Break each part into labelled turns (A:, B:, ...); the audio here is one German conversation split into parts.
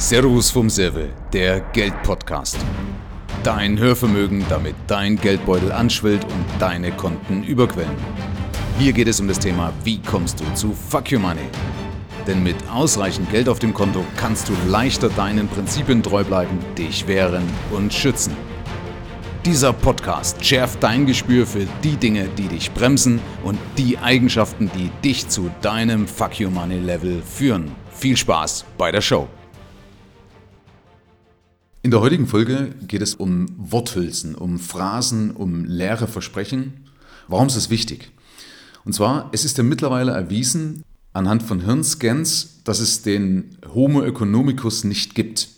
A: Servus vom Serve, der Geldpodcast. Dein Hörvermögen, damit dein Geldbeutel anschwillt und deine Konten überquellen. Hier geht es um das Thema, wie kommst du zu Fuck Your Money? Denn mit ausreichend Geld auf dem Konto kannst du leichter deinen Prinzipien treu bleiben, dich wehren und schützen. Dieser Podcast schärft dein Gespür für die Dinge, die dich bremsen und die Eigenschaften, die dich zu deinem Fuck Your Money Level führen. Viel Spaß bei der Show.
B: In der heutigen Folge geht es um Worthülsen, um Phrasen, um leere Versprechen. Warum ist das wichtig? Und zwar, es ist ja mittlerweile erwiesen, anhand von Hirnscans, dass es den Homo economicus nicht gibt.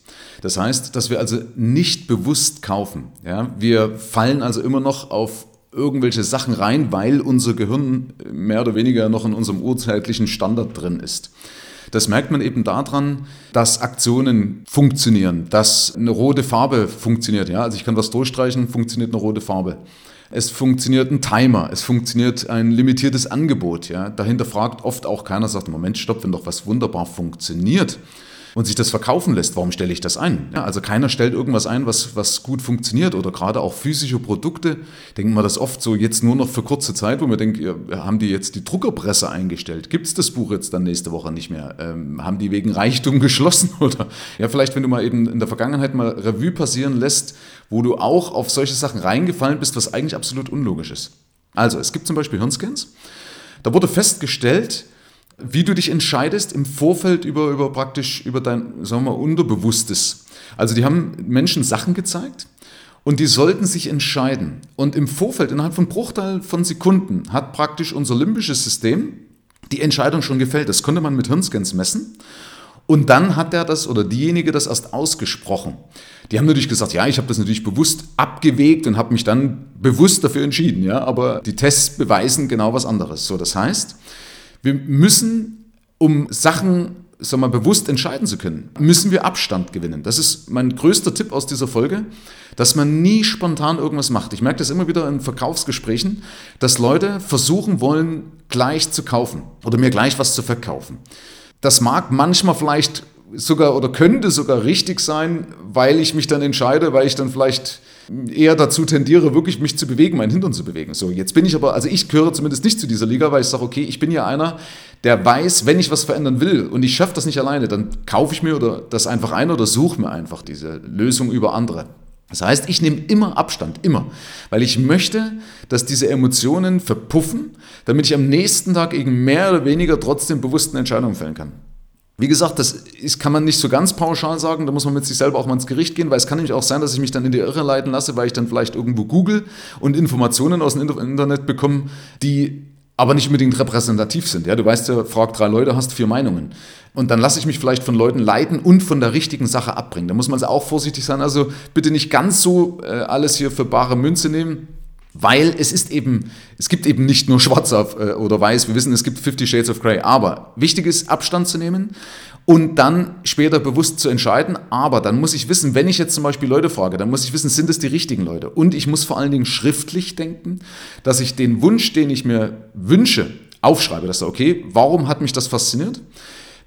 B: Das heißt, dass wir also nicht bewusst kaufen. Ja? Wir fallen also immer noch auf irgendwelche Sachen rein, weil unser Gehirn mehr oder weniger noch in unserem urzeitlichen Standard drin ist. Das merkt man eben daran, dass Aktionen funktionieren, dass eine rote Farbe funktioniert. Ja? Also ich kann was durchstreichen, funktioniert eine rote Farbe. Es funktioniert ein Timer, es funktioniert ein limitiertes Angebot. Ja? Dahinter fragt oft auch keiner, sagt, Moment, stopp, wenn doch was wunderbar funktioniert und sich das verkaufen lässt, warum stelle ich das ein? Ja, also keiner stellt irgendwas ein, was, was gut funktioniert oder gerade auch physische Produkte, denken wir das oft so jetzt nur noch für kurze Zeit, wo wir denken, ja, haben die jetzt die Druckerpresse eingestellt? Gibt es das Buch jetzt dann nächste Woche nicht mehr? Ähm, haben die wegen Reichtum geschlossen? Oder ja, vielleicht, wenn du mal eben in der Vergangenheit mal Revue passieren lässt, wo du auch auf solche Sachen reingefallen bist, was eigentlich absolut unlogisch ist. Also, es gibt zum Beispiel Hirnscans. Da wurde festgestellt, wie du dich entscheidest im Vorfeld über, über praktisch über dein, sagen wir mal, Unterbewusstes. Also die haben Menschen Sachen gezeigt und die sollten sich entscheiden. Und im Vorfeld, innerhalb von Bruchteil von Sekunden, hat praktisch unser limbisches System die Entscheidung schon gefällt. Das konnte man mit Hirnscans messen. Und dann hat er das oder diejenige das erst ausgesprochen. Die haben natürlich gesagt, ja, ich habe das natürlich bewusst abgewegt und habe mich dann bewusst dafür entschieden. Ja, aber die Tests beweisen genau was anderes. So, das heißt, wir müssen, um Sachen sagen wir, bewusst entscheiden zu können, müssen wir Abstand gewinnen. Das ist mein größter Tipp aus dieser Folge, dass man nie spontan irgendwas macht. Ich merke das immer wieder in Verkaufsgesprächen, dass Leute versuchen wollen, gleich zu kaufen oder mir gleich was zu verkaufen. Das mag manchmal vielleicht sogar oder könnte sogar richtig sein, weil ich mich dann entscheide, weil ich dann vielleicht eher dazu tendiere, wirklich mich zu bewegen, meinen Hintern zu bewegen. So, jetzt bin ich aber, also ich gehöre zumindest nicht zu dieser Liga, weil ich sage, okay, ich bin ja einer, der weiß, wenn ich was verändern will und ich schaffe das nicht alleine, dann kaufe ich mir oder das einfach ein oder suche mir einfach diese Lösung über andere. Das heißt, ich nehme immer Abstand, immer, weil ich möchte, dass diese Emotionen verpuffen, damit ich am nächsten Tag eben mehr oder weniger trotzdem bewussten Entscheidungen fällen kann. Wie gesagt, das ist, kann man nicht so ganz pauschal sagen, da muss man mit sich selber auch mal ins Gericht gehen, weil es kann nämlich auch sein, dass ich mich dann in die Irre leiten lasse, weil ich dann vielleicht irgendwo google und Informationen aus dem Internet bekomme, die aber nicht unbedingt repräsentativ sind. Ja, du weißt ja, frag drei Leute, hast vier Meinungen. Und dann lasse ich mich vielleicht von Leuten leiten und von der richtigen Sache abbringen. Da muss man also auch vorsichtig sein. Also bitte nicht ganz so äh, alles hier für bare Münze nehmen. Weil es ist eben, es gibt eben nicht nur schwarz auf, äh, oder weiß, wir wissen, es gibt 50 Shades of Grey, aber wichtig ist, Abstand zu nehmen und dann später bewusst zu entscheiden, aber dann muss ich wissen, wenn ich jetzt zum Beispiel Leute frage, dann muss ich wissen, sind es die richtigen Leute? Und ich muss vor allen Dingen schriftlich denken, dass ich den Wunsch, den ich mir wünsche, aufschreibe, dass okay, warum hat mich das fasziniert?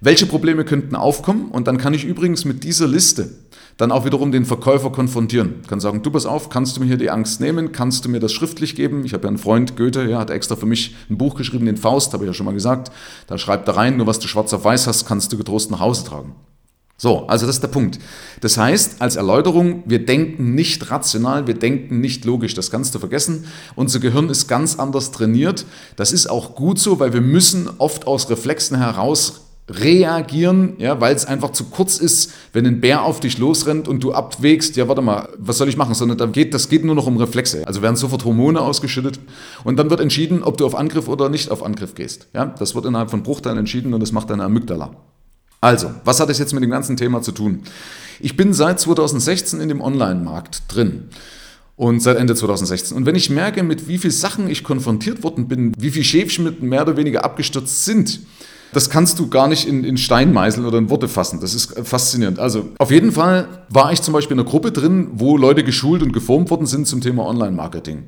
B: Welche Probleme könnten aufkommen? Und dann kann ich übrigens mit dieser Liste dann auch wiederum den Verkäufer konfrontieren. Ich kann sagen, du pass auf, kannst du mir hier die Angst nehmen? Kannst du mir das schriftlich geben? Ich habe ja einen Freund, Goethe, ja, hat extra für mich ein Buch geschrieben, den Faust, habe ich ja schon mal gesagt. Da schreibt er rein, nur was du schwarz auf weiß hast, kannst du getrost nach Hause tragen. So, also das ist der Punkt. Das heißt, als Erläuterung, wir denken nicht rational, wir denken nicht logisch. Das kannst du vergessen. Unser Gehirn ist ganz anders trainiert. Das ist auch gut so, weil wir müssen oft aus Reflexen heraus reagieren, ja, weil es einfach zu kurz ist, wenn ein Bär auf dich losrennt und du abwägst, ja, warte mal, was soll ich machen? Sondern da geht, das geht nur noch um Reflexe. Also werden sofort Hormone ausgeschüttet und dann wird entschieden, ob du auf Angriff oder nicht auf Angriff gehst. Ja, das wird innerhalb von Bruchteilen entschieden und das macht deine Amygdala. Also, was hat es jetzt mit dem ganzen Thema zu tun? Ich bin seit 2016 in dem Online-Markt drin und seit Ende 2016. Und wenn ich merke, mit wie vielen Sachen ich konfrontiert worden bin, wie viele Schäfchen mit mehr oder weniger abgestürzt sind, das kannst du gar nicht in, in Stein meißeln oder in Worte fassen. Das ist faszinierend. Also auf jeden Fall war ich zum Beispiel in einer Gruppe drin, wo Leute geschult und geformt worden sind zum Thema Online-Marketing.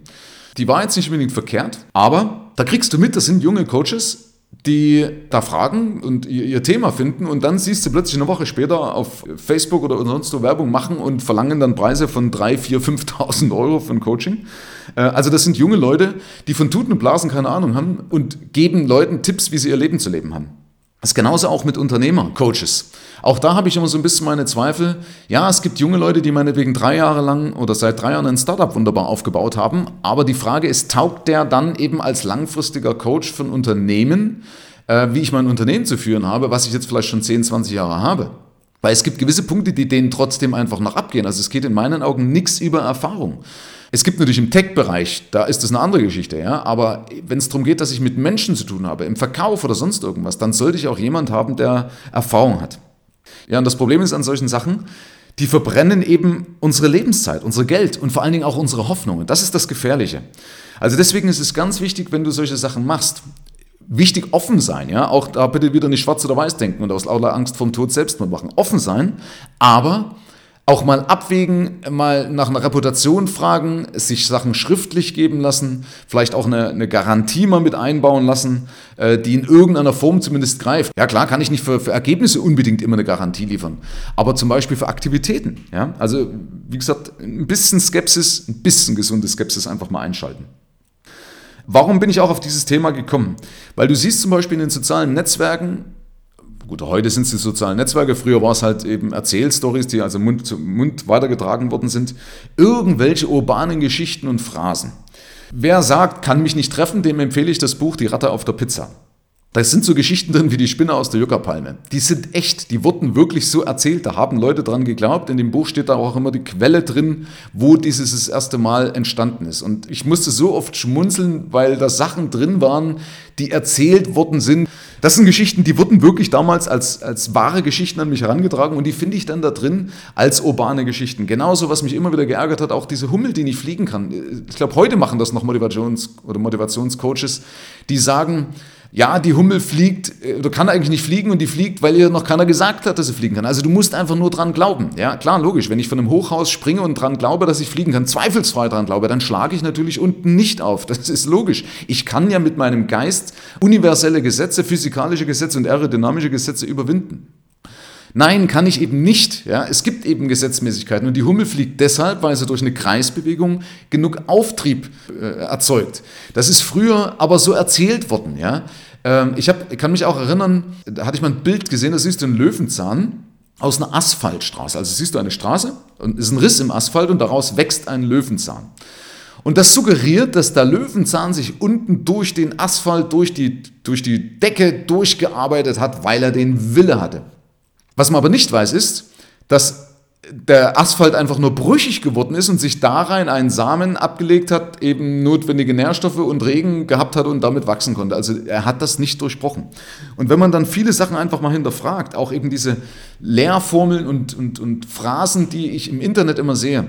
B: Die war jetzt nicht unbedingt verkehrt, aber da kriegst du mit, das sind junge Coaches, die da fragen und ihr, Thema finden und dann siehst du plötzlich eine Woche später auf Facebook oder sonst wo Werbung machen und verlangen dann Preise von 3, 4, 5.000 Euro für ein Coaching. Äh, also das sind junge Leute, die von Tuten und Blasen keine Ahnung haben und geben Leuten Tipps, wie sie ihr Leben zu leben haben. Das ist genauso auch mit Unternehmer, Coaches. Auch da habe ich immer so ein bisschen meine Zweifel. Ja, es gibt junge Leute, die meinetwegen drei Jahre lang oder seit drei Jahren ein Startup wunderbar aufgebaut haben. Aber die Frage ist, taugt der dann eben als langfristiger Coach ein Unternehmen, äh, wie ich mein Unternehmen zu führen habe, was ich jetzt vielleicht schon 10, 20 Jahre habe? Weil es gibt gewisse Punkte, die denen trotzdem einfach noch abgehen. Also es geht in meinen Augen nichts über Erfahrung. Es gibt natürlich im Tech-Bereich, da ist das eine andere Geschichte, ja. Aber wenn es darum geht, dass ich mit Menschen zu tun habe, im Verkauf oder sonst irgendwas, dann sollte ich auch jemand haben, der Erfahrung hat. Ja, und das Problem ist an solchen Sachen, die verbrennen eben unsere Lebenszeit, unser Geld und vor allen Dingen auch unsere Hoffnungen. Das ist das Gefährliche. Also deswegen ist es ganz wichtig, wenn du solche Sachen machst, wichtig offen sein, ja, auch da bitte wieder nicht schwarz oder weiß denken und aus lauter Angst vom Tod Selbstmord machen. Offen sein, aber auch mal abwägen, mal nach einer Reputation fragen, sich Sachen schriftlich geben lassen, vielleicht auch eine, eine Garantie mal mit einbauen lassen, äh, die in irgendeiner Form zumindest greift. Ja klar, kann ich nicht für, für, Ergebnisse unbedingt immer eine Garantie liefern, aber zum Beispiel für Aktivitäten. Ja? Also wie gesagt, ein bisschen Skepsis, ein bisschen gesunde Skepsis einfach mal einschalten. Warum bin ich auch auf dieses Thema gekommen? Weil du siehst zum Beispiel in den sozialen Netzwerken, Gut, heute sind es die sozialen Netzwerke, früher war es halt eben Erzählstories, die also Mund zu Mund weitergetragen worden sind. Irgendwelche urbanen Geschichten und Phrasen. Wer sagt, kann mich nicht treffen, dem empfehle ich das Buch Die Ratte auf der Pizza. Da sind so Geschichten drin wie die Spinne aus der Juckerpalme. Die sind echt, die wurden wirklich so erzählt, da haben Leute dran geglaubt. In dem Buch steht da auch immer die Quelle drin, wo dieses das erste Mal entstanden ist. Und ich musste so oft schmunzeln, weil da Sachen drin waren, die erzählt worden sind. Das sind Geschichten, die wurden wirklich damals als, als wahre Geschichten an mich herangetragen und die finde ich dann da drin als urbane Geschichten. Genauso, was mich immer wieder geärgert hat, auch diese Hummel, die nicht fliegen kann. Ich glaube, heute machen das noch Motivations- oder Motivationscoaches, die sagen, ja, die Hummel fliegt, äh, oder kann eigentlich nicht fliegen und die fliegt, weil ihr noch keiner gesagt hat, dass sie fliegen kann. Also du musst einfach nur dran glauben. Ja, klar, logisch. Wenn ich von einem Hochhaus springe und dran glaube, dass ich fliegen kann, zweifelsfrei dran glaube, dann schlage ich natürlich unten nicht auf. Das ist logisch. Ich kann ja mit meinem Geist universelle Gesetze, physikalische Gesetze und aerodynamische Gesetze überwinden. Nein, kann ich eben nicht. Ja? Es gibt eben Gesetzmäßigkeiten und die Hummel fliegt deshalb, weil sie durch eine Kreisbewegung genug Auftrieb äh, erzeugt. Das ist früher aber so erzählt worden. Ja? Ähm, ich, hab, kann mich auch erinnern, da hatte ich mal ein Bild gesehen, da siehst du einen Löwenzahn aus einer Asphaltstraße. Also siehst du eine Straße und es ist ein Riss im Asphalt und daraus wächst ein Löwenzahn. Und das suggeriert, dass der Löwenzahn sich unten durch den Asphalt, durch die, durch die Decke durchgearbeitet hat, weil er den Wille hatte. Was man aber nicht weiß, ist, dass der Asphalt einfach nur brüchig geworden ist und sich da rein ein Samen abgelegt hat, eben notwendige Nährstoffe und Regen gehabt hat und damit wachsen konnte. Also er hat das nicht durchbrochen. Und wenn man dann viele Sachen einfach mal hinterfragt, auch eben diese Lehrformeln und, und, und Phrasen, die ich im Internet immer sehe,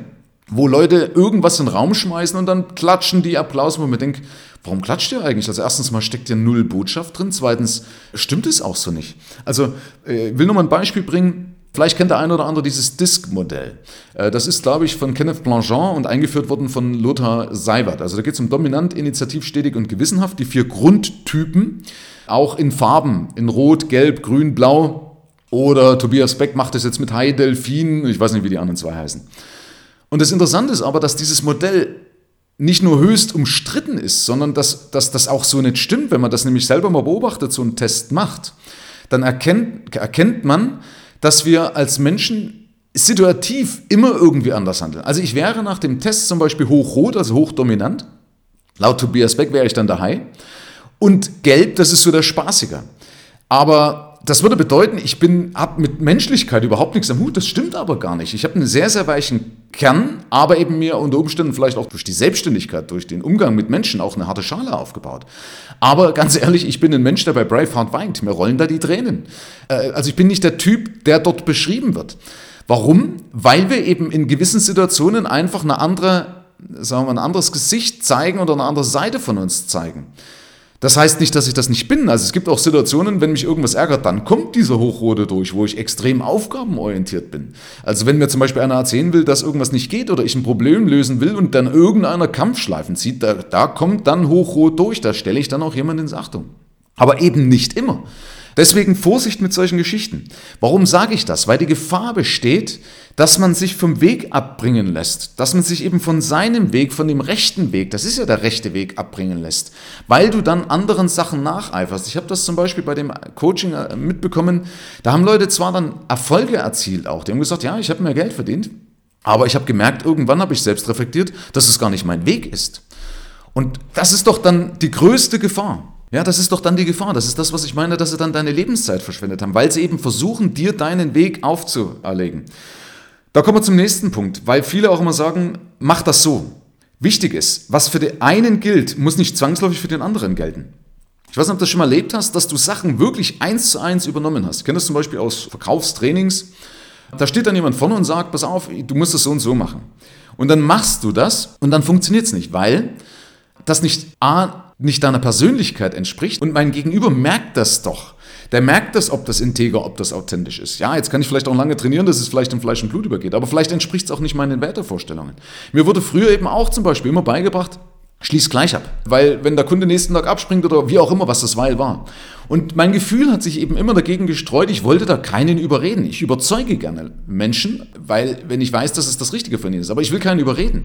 B: wo Leute irgendwas in den Raum schmeißen und dann klatschen die Applaus, wo man denkt, warum klatscht ihr eigentlich? Also erstens mal steckt ja null Botschaft drin, zweitens stimmt es auch so nicht. Also äh, ich will nur mal ein Beispiel bringen. Vielleicht kennt der eine oder andere dieses Disk-Modell. Äh, das ist, glaube ich, von Kenneth Blanchard und eingeführt worden von Lothar Seiwert. Also da geht es um dominant, initiativ, stetig und gewissenhaft. Die vier Grundtypen, auch in Farben, in Rot, Gelb, Grün, Blau. Oder Tobias Beck macht es jetzt mit High Delfin, ich weiß nicht, wie die anderen zwei heißen. Und das Interessante ist aber, dass dieses Modell nicht nur höchst umstritten ist, sondern dass, dass das auch so nicht stimmt. Wenn man das nämlich selber mal beobachtet, so einen Test macht, dann erkennt, erkennt man, dass wir als Menschen situativ immer irgendwie anders handeln. Also ich wäre nach dem Test zum Beispiel hochrot, also hochdominant. Laut Tobias Beck wäre ich dann der High. Und gelb, das ist so der Spaßiger. Aber das würde bedeuten, ich habe mit Menschlichkeit überhaupt nichts am Hut. Das stimmt aber gar nicht. Ich habe einen sehr, sehr weichen Kern, aber eben mir unter Umständen vielleicht auch durch die Selbstständigkeit, durch den Umgang mit Menschen auch eine harte Schale aufgebaut. Aber ganz ehrlich, ich bin ein Mensch, der bei Braveheart weint. Mir rollen da die Tränen. Äh, also ich bin nicht der Typ, der dort beschrieben wird. Warum? Weil wir eben in gewissen Situationen einfach eine andere, sagen wir mal, ein anderes Gesicht zeigen oder eine andere Seite von uns zeigen. Das heißt nicht, dass ich das nicht bin. Also es gibt auch Situationen, wenn mich irgendwas ärgert, dann kommt dieser Hochrote durch, wo ich extrem aufgabenorientiert bin. Also wenn mir zum Beispiel einer erzählen will, dass irgendwas nicht geht oder ich ein Problem lösen will und dann irgendeiner Kampfschleifen zieht, da, da kommt dann Hochrot durch, da stelle ich dann auch jemand ins Achtung. Aber eben nicht immer. Deswegen Vorsicht mit solchen Geschichten. Warum sage ich das? Weil die Gefahr besteht, dass man sich vom Weg abbringen lässt, dass man sich eben von seinem Weg, von dem rechten Weg, das ist ja der rechte Weg, abbringen lässt, weil du dann anderen Sachen nacheiferst. Ich habe das zum Beispiel bei dem Coaching äh, mitbekommen, da haben Leute zwar dann Erfolge erzielt auch, die haben gesagt, ja, ich habe mehr Geld verdient, aber ich habe gemerkt, irgendwann habe ich selbst reflektiert, dass es gar nicht mein Weg ist. Und das ist doch dann die größte Gefahr. Ja, das ist doch dann die Gefahr. Das ist das, was ich meine, dass sie dann deine Lebenszeit verschwendet haben, weil sie eben versuchen, dir deinen Weg aufzuerlegen. Da kommen wir zum nächsten Punkt, weil viele auch immer sagen, mach das so. Wichtig ist, was für den einen gilt, muss nicht zwangsläufig für den anderen gelten. Ich weiß nicht, ob du das schon mal erlebt hast, dass du Sachen wirklich eins zu eins übernommen hast. Ich kenne das zum Beispiel aus Verkaufstrainings. Da steht dann jemand vorne und sagt, pass auf, du musst es so und so machen. Und dann machst du das und dann funktioniert es nicht, weil das nicht A, nicht deiner Persönlichkeit entspricht und mein Gegenüber merkt das doch. Der merkt das, ob das integer, ob das authentisch ist. Ja, jetzt kann ich vielleicht auch lange trainieren, dass es vielleicht in Fleisch und Blut übergeht, aber vielleicht entspricht es auch nicht meinen Wertevorstellungen. Mir wurde früher eben auch zum Beispiel immer beigebracht, schließ gleich ab. Weil wenn der Kunde nächsten Tag abspringt oder wie auch immer, was das Weil war. Und mein Gefühl hat sich eben immer dagegen gestreut, ich wollte da keinen überreden. Ich überzeuge gerne Menschen, weil wenn ich weiß, dass es das Richtige für ihn ist, aber ich will keinen überreden.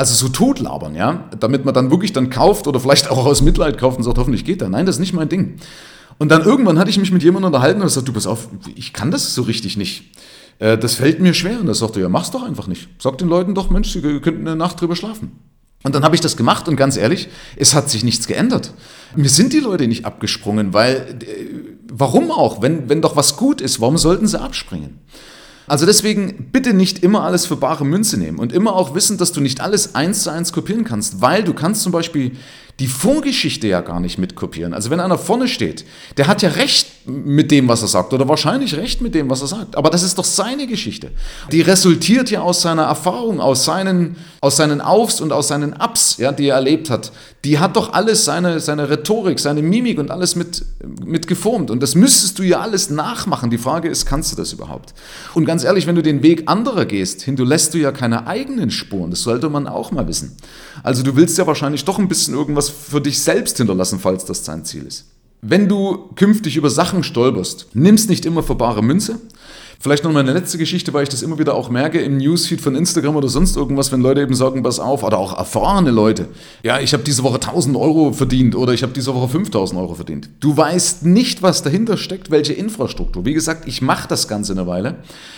B: Also so totlabern, ja, damit man dann wirklich dann kauft oder vielleicht auch aus Mitleid kauft und sagt, hoffentlich geht er. Nein, das ist nicht mein Ding. Und dann irgendwann hatte ich mich mit jemandem unterhalten und er sagt, du pass auf, ich kann das so richtig nicht. Äh, das fällt mir schwer. Und er sagte, ja, mach's doch einfach nicht. Sag den Leuten doch, Mensch, sie könnten eine Nacht drüber schlafen. Und dann habe ich das gemacht und ganz ehrlich, es hat sich nichts geändert. Mir sind die Leute nicht abgesprungen, weil, äh, warum auch? Wenn, wenn doch was gut ist, warum sollten sie abspringen? Also deswegen bitte nicht immer alles für bare Münze nehmen und immer auch wissen, dass du nicht alles eins zu eins kopieren kannst, weil du kannst zum Beispiel die Vorgeschichte ja gar nicht mitkopieren. Also wenn einer vorne steht, der hat ja recht mit dem, was er sagt oder wahrscheinlich recht mit dem, was er sagt. Aber das ist doch seine Geschichte. Die resultiert ja aus seiner Erfahrung, aus seinen, aus seinen Aufs und aus seinen Ups, ja, die er erlebt hat. Die hat doch alles, seine, seine Rhetorik, seine Mimik und alles mit, mit geformt. Und das müsstest du ja alles nachmachen. Die Frage ist, kannst du das überhaupt? Und ganz ehrlich, wenn du den Weg anderer gehst, hinterlässt du ja keine eigenen Spuren. Das sollte man auch mal wissen. Also du willst ja wahrscheinlich doch ein bisschen irgendwas für dich selbst hinterlassen, falls das sein Ziel ist. Wenn du künftig über Sachen stolperst, nimm's nicht immer für bare Münze, Vielleicht noch meine letzte Geschichte, weil ich das immer wieder auch merke im Newsfeed von Instagram oder sonst irgendwas, wenn Leute eben sagen, pass auf, oder auch erfahrene Leute, ja, ich habe diese Woche 1000 Euro verdient oder ich habe diese Woche 5000 Euro verdient. Du weißt nicht, was dahinter steckt, welche Infrastruktur. Wie gesagt, ich mache das Ganze eine Weile.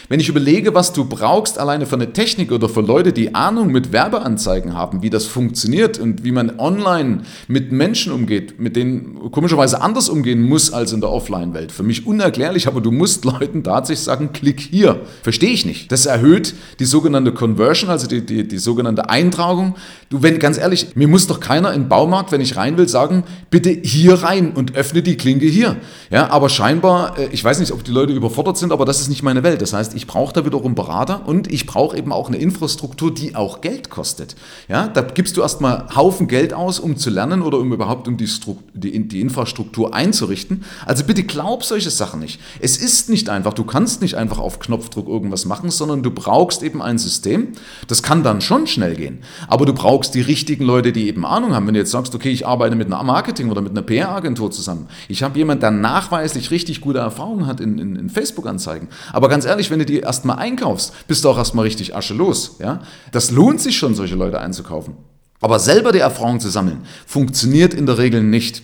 B: Wenn ich überlege, was du brauchst, alleine für eine Technik oder für Leute, die Ahnung mit Werbeanzeigen haben, wie das funktioniert und wie man online mit Menschen umgeht, mit denen komischerweise anders umgehen muss als in der Offline-Welt. Für mich unerklärlich, aber du musst Leuten tatsächlich sagen, klick hier. Verstehe ich nicht. Das erhöht die sogenannte Conversion, also die, die, die sogenannte Eintragung. Du, wenn, ganz ehrlich, mir muss doch keiner im Baumarkt, wenn ich rein will, sagen, bitte hier rein und öffne die Klinke hier. Ja, aber scheinbar, äh, ich weiß nicht, ob die Leute überfordert sind, aber das ist nicht meine Welt. Das heißt, ich brauche da wiederum Berater und ich brauche eben auch eine Infrastruktur, die auch Geld kostet. Ja, da gibst du erstmal Haufen Geld aus, um zu lernen oder um überhaupt um die, die, die Infrastruktur einzurichten. Also bitte glaub solche Sachen nicht. Es ist nicht einfach, du kannst nicht einfach einfach auf Knopfdruck irgendwas machen, sondern du brauchst eben ein System. Das kann dann schon schnell gehen. Aber du brauchst die richtigen Leute, die eben Ahnung haben. Wenn du jetzt sagst, okay, ich arbeite mit einer Marketing- oder mit einer PR-Agentur zusammen. Ich habe jemanden, der nachweislich richtig gute Erfahrungen hat in, in, in Facebook-Anzeigen. Aber ganz ehrlich, wenn du die erstmal einkaufst, bist du auch erstmal richtig Asche los. Ja? Das lohnt sich schon, solche Leute einzukaufen. Aber selber die Erfahrung zu sammeln, funktioniert in der Regel nicht.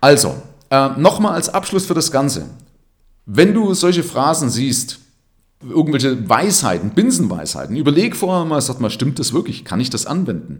B: Also, äh, nochmal als Abschluss für das Ganze. Wenn du solche Phrasen siehst, irgendwelche Weisheiten, Binsenweisheiten. Überleg vorher mal, sag mal, stimmt das wirklich? Kann ich das anwenden?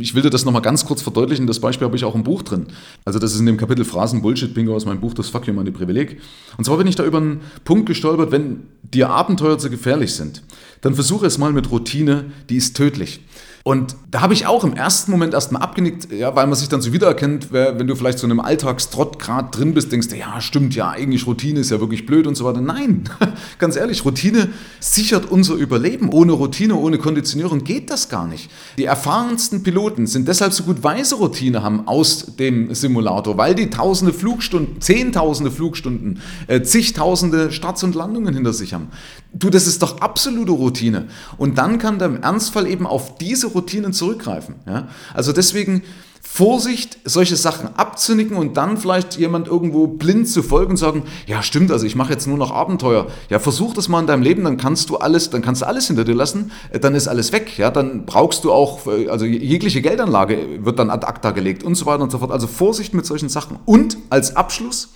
B: Ich will dir das nochmal ganz kurz verdeutlichen. Das Beispiel habe ich auch im Buch drin. Also das ist in dem Kapitel Phrasen Bullshit Bingo aus meinem Buch Das Fuck You Money Privileg. Und zwar bin ich da über einen Punkt gestolpert, wenn dir Abenteuer zu gefährlich sind, dann versuche es mal mit Routine, die ist tödlich. Und da habe ich auch im ersten Moment erstmal abgenickt, ja, weil man sich dann so wiedererkennt, wenn du vielleicht so in einem Alltagstrott gerade drin bist, denkst du, ja, stimmt, ja, eigentlich Routine ist ja wirklich blöd und so weiter. Nein, ganz ehrlich, Routine sichert unser Überleben. Ohne Routine, ohne Konditionierung geht das gar nicht. Die erfahrensten Piloten sind deshalb so gut, weil sie Routine haben aus dem Simulator, weil die tausende Flugstunden, zehntausende Flugstunden, äh, zigtausende Starts und Landungen hinter sich haben. Du, das ist doch absolute Routine. Und dann kann der im Ernstfall eben auf diese Routinen zurückgreifen. Ja? Also deswegen Vorsicht, solche Sachen abzunicken und dann vielleicht jemand irgendwo blind zu folgen und sagen, ja stimmt, also ich mache jetzt nur noch Abenteuer. Ja, versuch das mal in deinem Leben, dann kannst du alles, dann kannst du alles hinter dir lassen, äh, dann ist alles weg. Ja, dann brauchst du auch, äh, also jegliche Geldanlage wird dann ad acta gelegt und so weiter und so fort. Also Vorsicht mit solchen Sachen. Und als Abschluss,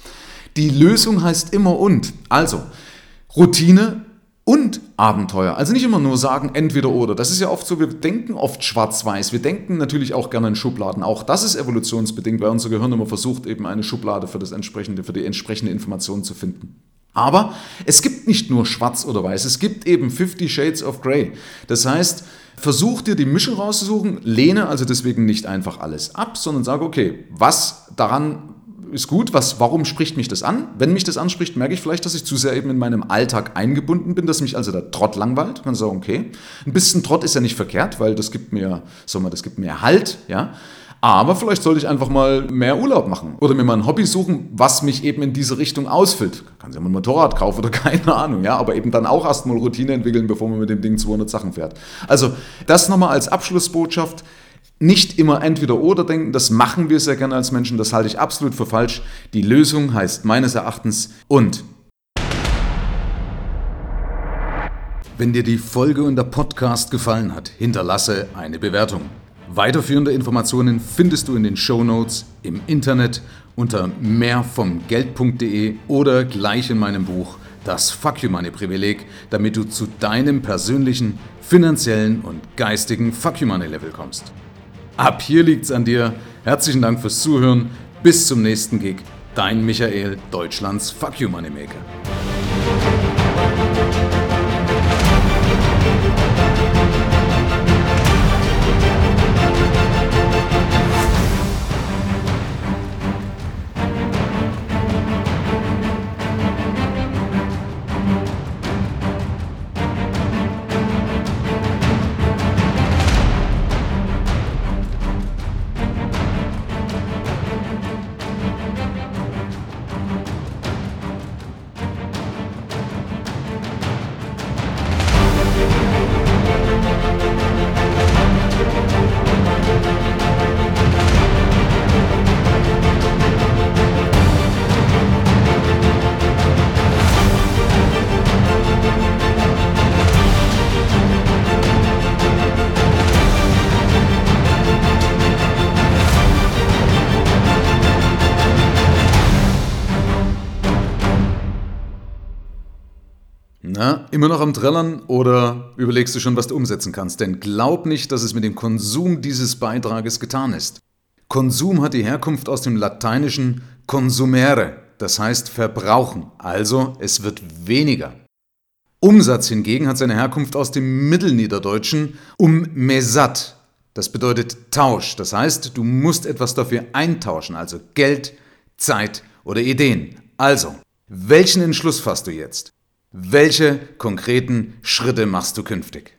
B: die Lösung heißt immer und. Also, Routine und Abenteuer. Also nicht immer nur sagen, entweder oder. Das ist ja oft so, wir denken oft schwarz-weiß. Wir denken natürlich auch gerne in Schubladen. Auch das ist evolutionsbedingt, weil unser Gehirn immer versucht, eben eine Schublade für, das entsprechende, für die entsprechende Information zu finden. Aber es gibt nicht nur schwarz oder weiß, es gibt eben 50 Shades of Grey. Das heißt, versuch dir die Mischung rauszusuchen, lehne also deswegen nicht einfach alles ab, sondern sage, okay, was daran ist gut, was, warum spricht mich das an? Wenn mich das anspricht, merke ich vielleicht, dass ich zu sehr eben in meinem Alltag eingebunden bin, dass mich also der Trott langweilt. Man sagt, okay, ein bisschen Trott ist ja nicht verkehrt, weil das gibt mir, sagen wir, das gibt mir Halt, ja. Aber vielleicht sollte ich einfach mal mehr Urlaub machen oder mir mal ein Hobby suchen, was mich eben in diese Richtung ausfüllt. Kann sich ja mal ein Motorrad kaufen oder keine Ahnung, ja, aber eben dann auch erstmal Routine entwickeln, bevor man mit dem Ding 200 Sachen fährt. Also das nochmal als Abschlussbotschaft nicht immer entweder oder denken, das machen wir sehr gerne als Menschen, das halte ich absolut für falsch. Die Lösung heißt meines Erachtens und.
A: Wenn dir die Folge und der Podcast gefallen hat, hinterlasse eine Bewertung. Weiterführende Informationen findest du in den Show Notes, im Internet unter mehrvomgeld.de oder gleich in meinem Buch Das Fuck You Money Privileg, damit du zu deinem persönlichen, finanziellen und geistigen Fuck You Money Level kommst. Ab hier liegt's an dir. Herzlichen Dank fürs Zuhören. Bis zum nächsten Gig. Dein Michael, Deutschlands Fuck You Moneymaker. Na, immer noch am Trällern oder überlegst du schon, was du umsetzen kannst? Denn glaub nicht, dass es mit dem Konsum dieses Beitrages getan ist. Konsum hat die Herkunft aus dem lateinischen consumere, das heißt verbrauchen, also es wird weniger. Umsatz hingegen hat seine Herkunft aus dem Mittelniederdeutschen um mesat, das bedeutet Tausch, das heißt, du musst etwas dafür eintauschen, also Geld, Zeit oder Ideen. Also, welchen Entschluss fasst du jetzt? Welche konkreten Schritte machst du künftig?